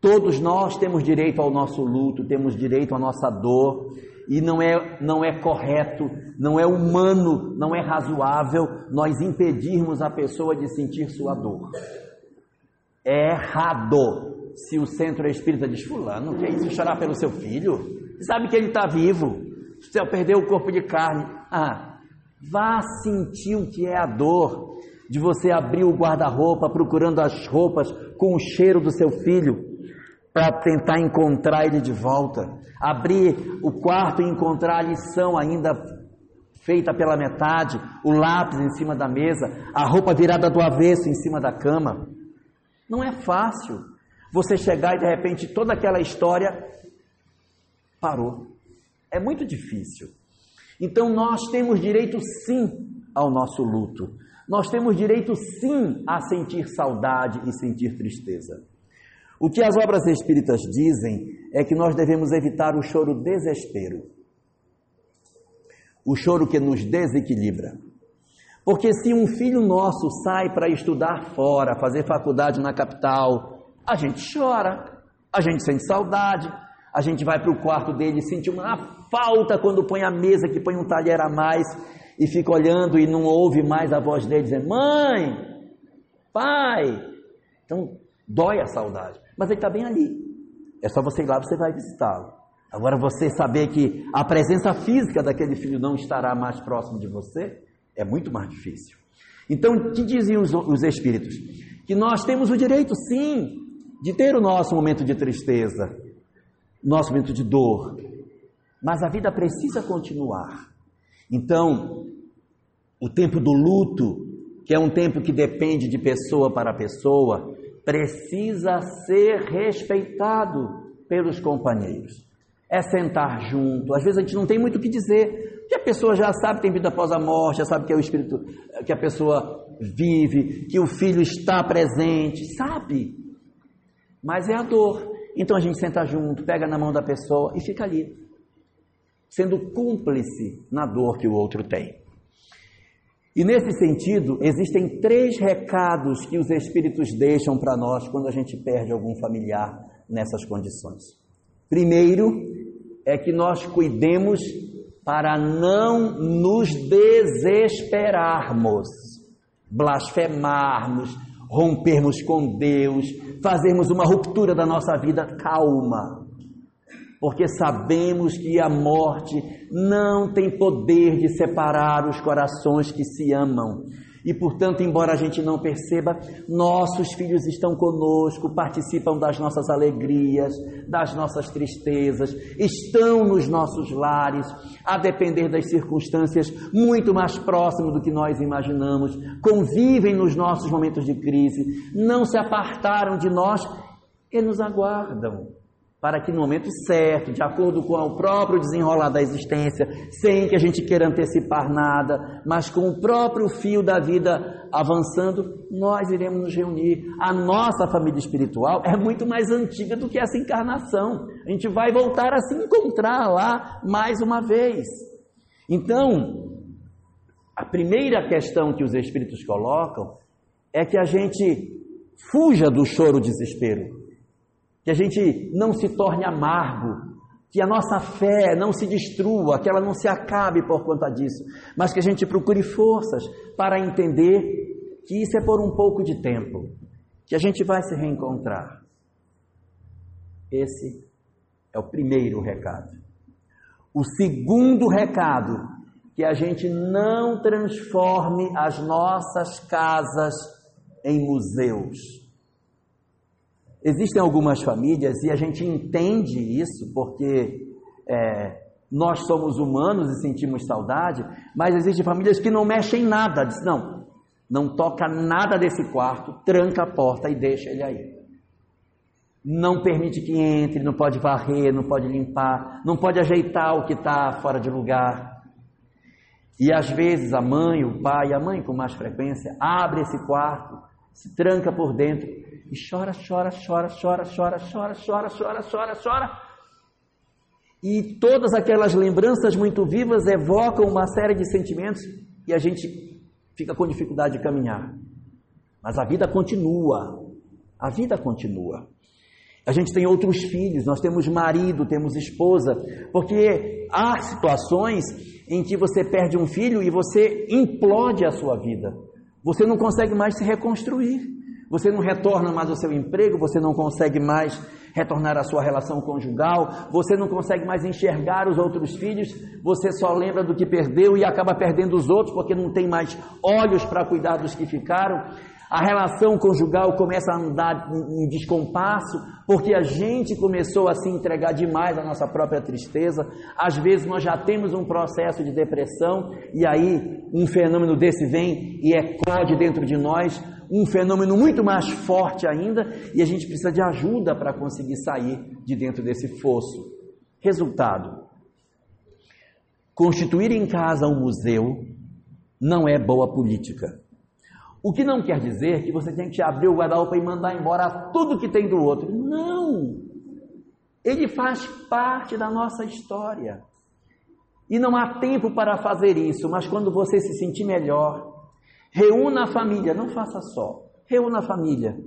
S1: Todos nós temos direito ao nosso luto, temos direito à nossa dor, e não é, não é correto, não é humano, não é razoável nós impedirmos a pessoa de sentir sua dor. É errado se o centro espírita diz: Fulano, que é isso? Chorar pelo seu filho? Sabe que ele está vivo, você perdeu o corpo de carne. Ah, vá sentir o que é a dor de você abrir o guarda-roupa procurando as roupas com o cheiro do seu filho para tentar encontrar ele de volta. Abrir o quarto e encontrar a lição ainda feita pela metade, o lápis em cima da mesa, a roupa virada do avesso em cima da cama. Não é fácil você chegar e de repente toda aquela história parou. É muito difícil. Então nós temos direito sim ao nosso luto. Nós temos direito sim a sentir saudade e sentir tristeza. O que as obras espíritas dizem é que nós devemos evitar o choro desespero, o choro que nos desequilibra. Porque se um filho nosso sai para estudar fora, fazer faculdade na capital, a gente chora, a gente sente saudade, a gente vai para o quarto dele e sente uma falta quando põe a mesa, que põe um talher a mais e fica olhando e não ouve mais a voz dele dizendo: Mãe, pai. Então, dói a saudade. Mas ele está bem ali. É só você ir lá, você vai visitá-lo. Agora, você saber que a presença física daquele filho não estará mais próximo de você, é muito mais difícil. Então, o que diziam os, os espíritos? Que nós temos o direito, sim, de ter o nosso momento de tristeza, nosso momento de dor, mas a vida precisa continuar. Então, o tempo do luto, que é um tempo que depende de pessoa para pessoa, precisa ser respeitado pelos companheiros. É sentar junto. Às vezes a gente não tem muito o que dizer, que a pessoa já sabe que tem vida após a morte, já sabe que é o espírito que a pessoa vive, que o filho está presente, sabe? Mas é a dor. Então a gente senta junto, pega na mão da pessoa e fica ali, sendo cúmplice na dor que o outro tem. E nesse sentido, existem três recados que os Espíritos deixam para nós quando a gente perde algum familiar nessas condições. Primeiro, é que nós cuidemos para não nos desesperarmos, blasfemarmos, rompermos com Deus, fazermos uma ruptura da nossa vida calma porque sabemos que a morte não tem poder de separar os corações que se amam. E portanto, embora a gente não perceba, nossos filhos estão conosco, participam das nossas alegrias, das nossas tristezas, estão nos nossos lares, a depender das circunstâncias, muito mais próximo do que nós imaginamos, convivem nos nossos momentos de crise, não se apartaram de nós e nos aguardam para que no momento certo, de acordo com o próprio desenrolar da existência, sem que a gente queira antecipar nada, mas com o próprio fio da vida avançando, nós iremos nos reunir. A nossa família espiritual é muito mais antiga do que essa encarnação. A gente vai voltar a se encontrar lá mais uma vez. Então, a primeira questão que os espíritos colocam é que a gente fuja do choro desespero que a gente não se torne amargo, que a nossa fé não se destrua, que ela não se acabe por conta disso, mas que a gente procure forças para entender que isso é por um pouco de tempo, que a gente vai se reencontrar. Esse é o primeiro recado. O segundo recado, que a gente não transforme as nossas casas em museus Existem algumas famílias, e a gente entende isso, porque é, nós somos humanos e sentimos saudade, mas existem famílias que não mexem em nada. Diz, não, não toca nada desse quarto, tranca a porta e deixa ele aí. Não permite que entre, não pode varrer, não pode limpar, não pode ajeitar o que está fora de lugar. E às vezes a mãe, o pai, a mãe com mais frequência, abre esse quarto, se tranca por dentro e chora, chora, chora, chora, chora, chora, chora, chora, chora, chora. E todas aquelas lembranças muito vivas evocam uma série de sentimentos e a gente fica com dificuldade de caminhar. Mas a vida continua. A vida continua. A gente tem outros filhos, nós temos marido, temos esposa, porque há situações em que você perde um filho e você implode a sua vida. Você não consegue mais se reconstruir. Você não retorna mais ao seu emprego, você não consegue mais retornar à sua relação conjugal, você não consegue mais enxergar os outros filhos, você só lembra do que perdeu e acaba perdendo os outros porque não tem mais olhos para cuidar dos que ficaram. A relação conjugal começa a andar em descompasso, porque a gente começou a se entregar demais à nossa própria tristeza. Às vezes nós já temos um processo de depressão e aí um fenômeno desse vem e eclode dentro de nós, um fenômeno muito mais forte ainda, e a gente precisa de ajuda para conseguir sair de dentro desse fosso. Resultado: constituir em casa um museu não é boa política. O que não quer dizer que você tem que abrir o guarda-roupa e mandar embora tudo que tem do outro. Não! Ele faz parte da nossa história. E não há tempo para fazer isso, mas quando você se sentir melhor, Reúna a família, não faça só. Reúna a família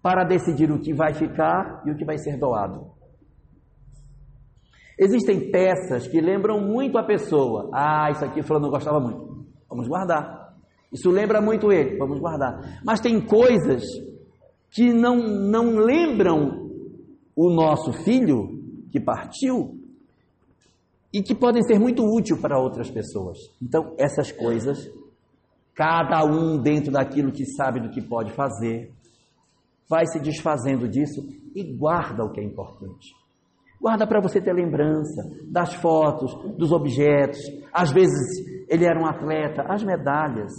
S1: para decidir o que vai ficar e o que vai ser doado. Existem peças que lembram muito a pessoa. Ah, isso aqui fulano gostava muito. Vamos guardar. Isso lembra muito ele. Vamos guardar. Mas tem coisas que não, não lembram o nosso filho que partiu e que podem ser muito úteis para outras pessoas. Então, essas coisas Cada um dentro daquilo que sabe do que pode fazer, vai se desfazendo disso e guarda o que é importante. Guarda para você ter lembrança das fotos, dos objetos. Às vezes ele era um atleta, as medalhas.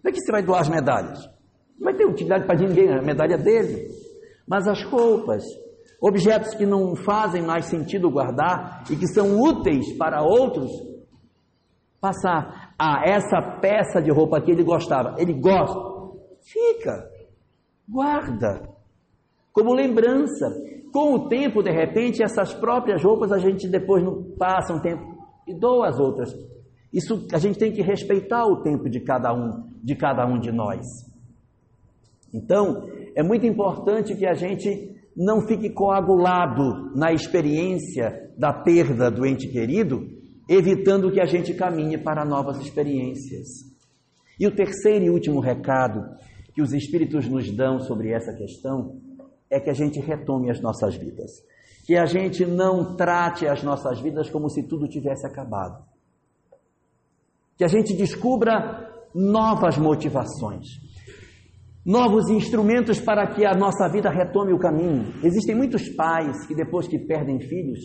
S1: Como é que você vai doar as medalhas? Não vai ter utilidade para ninguém, a medalha é dele. Mas as roupas, objetos que não fazem mais sentido guardar e que são úteis para outros, passar. Ah, essa peça de roupa que ele gostava, ele gosta, fica, guarda, como lembrança. Com o tempo, de repente, essas próprias roupas a gente depois não passa um tempo e doa as outras. Isso a gente tem que respeitar o tempo de cada um, de cada um de nós. Então, é muito importante que a gente não fique coagulado na experiência da perda do ente querido evitando que a gente caminhe para novas experiências. E o terceiro e último recado que os Espíritos nos dão sobre essa questão é que a gente retome as nossas vidas. Que a gente não trate as nossas vidas como se tudo tivesse acabado. Que a gente descubra novas motivações, novos instrumentos para que a nossa vida retome o caminho. Existem muitos pais que, depois que perdem filhos,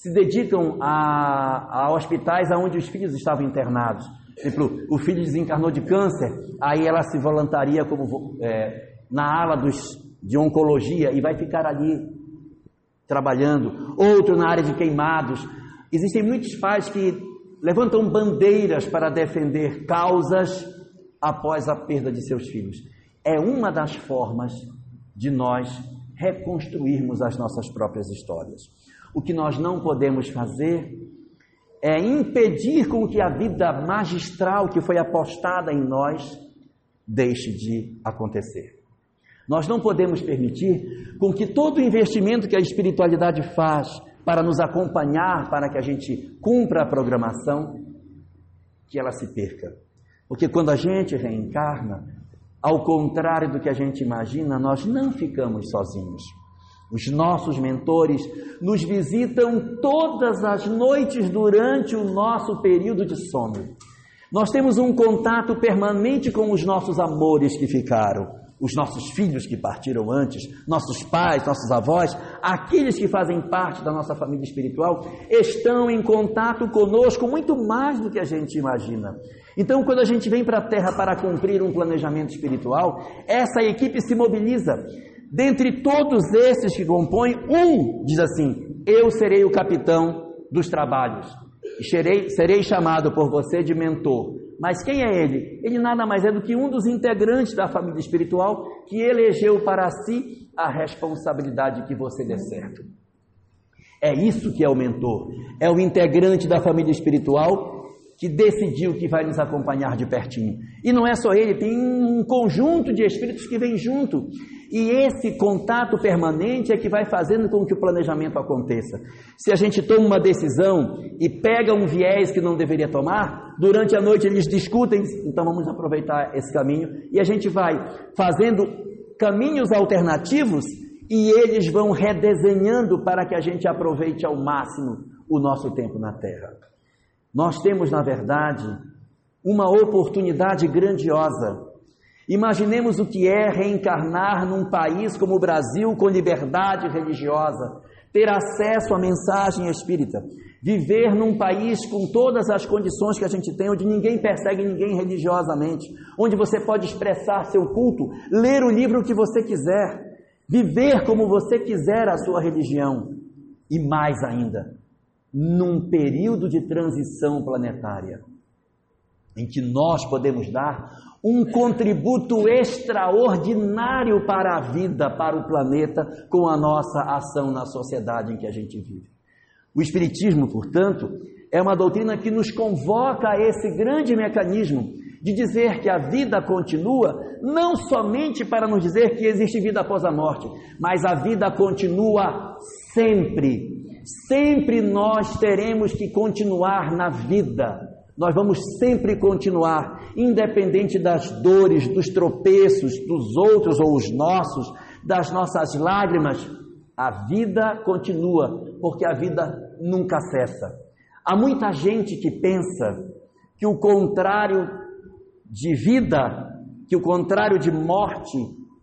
S1: se dedicam a, a hospitais onde os filhos estavam internados. Por exemplo, o filho desencarnou de câncer, aí ela se voluntaria como é, na ala dos, de oncologia e vai ficar ali trabalhando. Outro na área de queimados. Existem muitos pais que levantam bandeiras para defender causas após a perda de seus filhos. É uma das formas de nós reconstruirmos as nossas próprias histórias. O que nós não podemos fazer é impedir com que a vida magistral que foi apostada em nós deixe de acontecer. Nós não podemos permitir com que todo o investimento que a espiritualidade faz para nos acompanhar, para que a gente cumpra a programação, que ela se perca. Porque quando a gente reencarna, ao contrário do que a gente imagina, nós não ficamos sozinhos. Os nossos mentores nos visitam todas as noites durante o nosso período de sono. Nós temos um contato permanente com os nossos amores que ficaram, os nossos filhos que partiram antes, nossos pais, nossos avós, aqueles que fazem parte da nossa família espiritual, estão em contato conosco muito mais do que a gente imagina. Então, quando a gente vem para a Terra para cumprir um planejamento espiritual, essa equipe se mobiliza Dentre todos esses que compõem, um diz assim: Eu serei o capitão dos trabalhos e serei, serei chamado por você de mentor. Mas quem é ele? Ele nada mais é do que um dos integrantes da família espiritual que elegeu para si a responsabilidade que você dê certo. É isso que é o mentor. É o integrante da família espiritual que decidiu que vai nos acompanhar de pertinho. E não é só ele, tem um conjunto de espíritos que vem junto. E esse contato permanente é que vai fazendo com que o planejamento aconteça. Se a gente toma uma decisão e pega um viés que não deveria tomar, durante a noite eles discutem, então vamos aproveitar esse caminho e a gente vai fazendo caminhos alternativos e eles vão redesenhando para que a gente aproveite ao máximo o nosso tempo na Terra. Nós temos, na verdade, uma oportunidade grandiosa. Imaginemos o que é reencarnar num país como o Brasil com liberdade religiosa, ter acesso à mensagem espírita, viver num país com todas as condições que a gente tem, onde ninguém persegue ninguém religiosamente, onde você pode expressar seu culto, ler o livro que você quiser, viver como você quiser a sua religião e mais ainda, num período de transição planetária, em que nós podemos dar um contributo extraordinário para a vida, para o planeta, com a nossa ação na sociedade em que a gente vive. O Espiritismo, portanto, é uma doutrina que nos convoca a esse grande mecanismo de dizer que a vida continua, não somente para nos dizer que existe vida após a morte, mas a vida continua sempre Sempre nós teremos que continuar na vida. Nós vamos sempre continuar, independente das dores, dos tropeços dos outros ou os nossos, das nossas lágrimas. A vida continua, porque a vida nunca cessa. Há muita gente que pensa que o contrário de vida, que o contrário de morte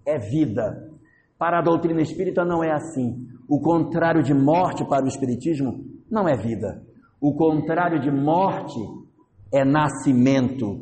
S1: é vida. Para a doutrina espírita não é assim. O contrário de morte para o Espiritismo não é vida. O contrário de morte é nascimento.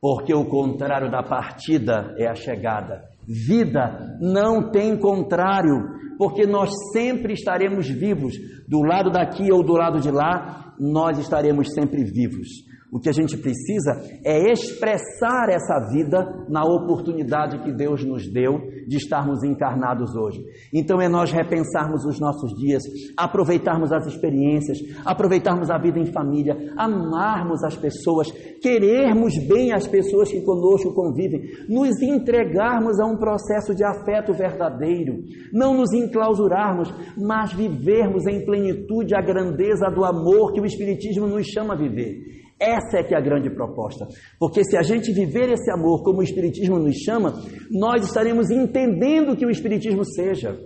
S1: Porque o contrário da partida é a chegada. Vida não tem contrário, porque nós sempre estaremos vivos. Do lado daqui ou do lado de lá, nós estaremos sempre vivos. O que a gente precisa é expressar essa vida na oportunidade que Deus nos deu de estarmos encarnados hoje. Então é nós repensarmos os nossos dias, aproveitarmos as experiências, aproveitarmos a vida em família, amarmos as pessoas, querermos bem as pessoas que conosco convivem, nos entregarmos a um processo de afeto verdadeiro, não nos enclausurarmos, mas vivermos em plenitude a grandeza do amor que o Espiritismo nos chama a viver. Essa é que é a grande proposta. Porque se a gente viver esse amor como o Espiritismo nos chama, nós estaremos entendendo o que o Espiritismo seja.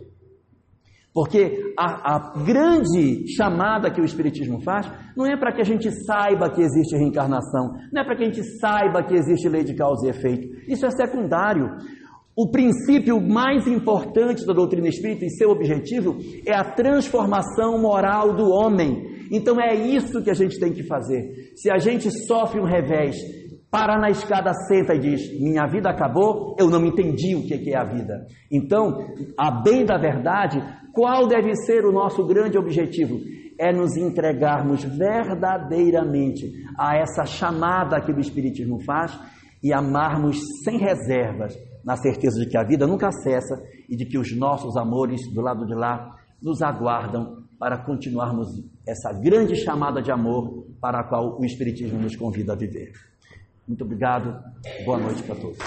S1: Porque a, a grande chamada que o Espiritismo faz não é para que a gente saiba que existe reencarnação, não é para que a gente saiba que existe lei de causa e efeito. Isso é secundário. O princípio mais importante da doutrina espírita e seu objetivo é a transformação moral do homem. Então é isso que a gente tem que fazer. Se a gente sofre um revés, para na escada, senta e diz: Minha vida acabou, eu não entendi o que é a vida. Então, a bem da verdade, qual deve ser o nosso grande objetivo? É nos entregarmos verdadeiramente a essa chamada que o Espiritismo faz e amarmos sem reservas, na certeza de que a vida nunca cessa e de que os nossos amores do lado de lá nos aguardam para continuarmos essa grande chamada de amor para a qual o Espiritismo nos convida a viver. Muito obrigado, boa noite para todos.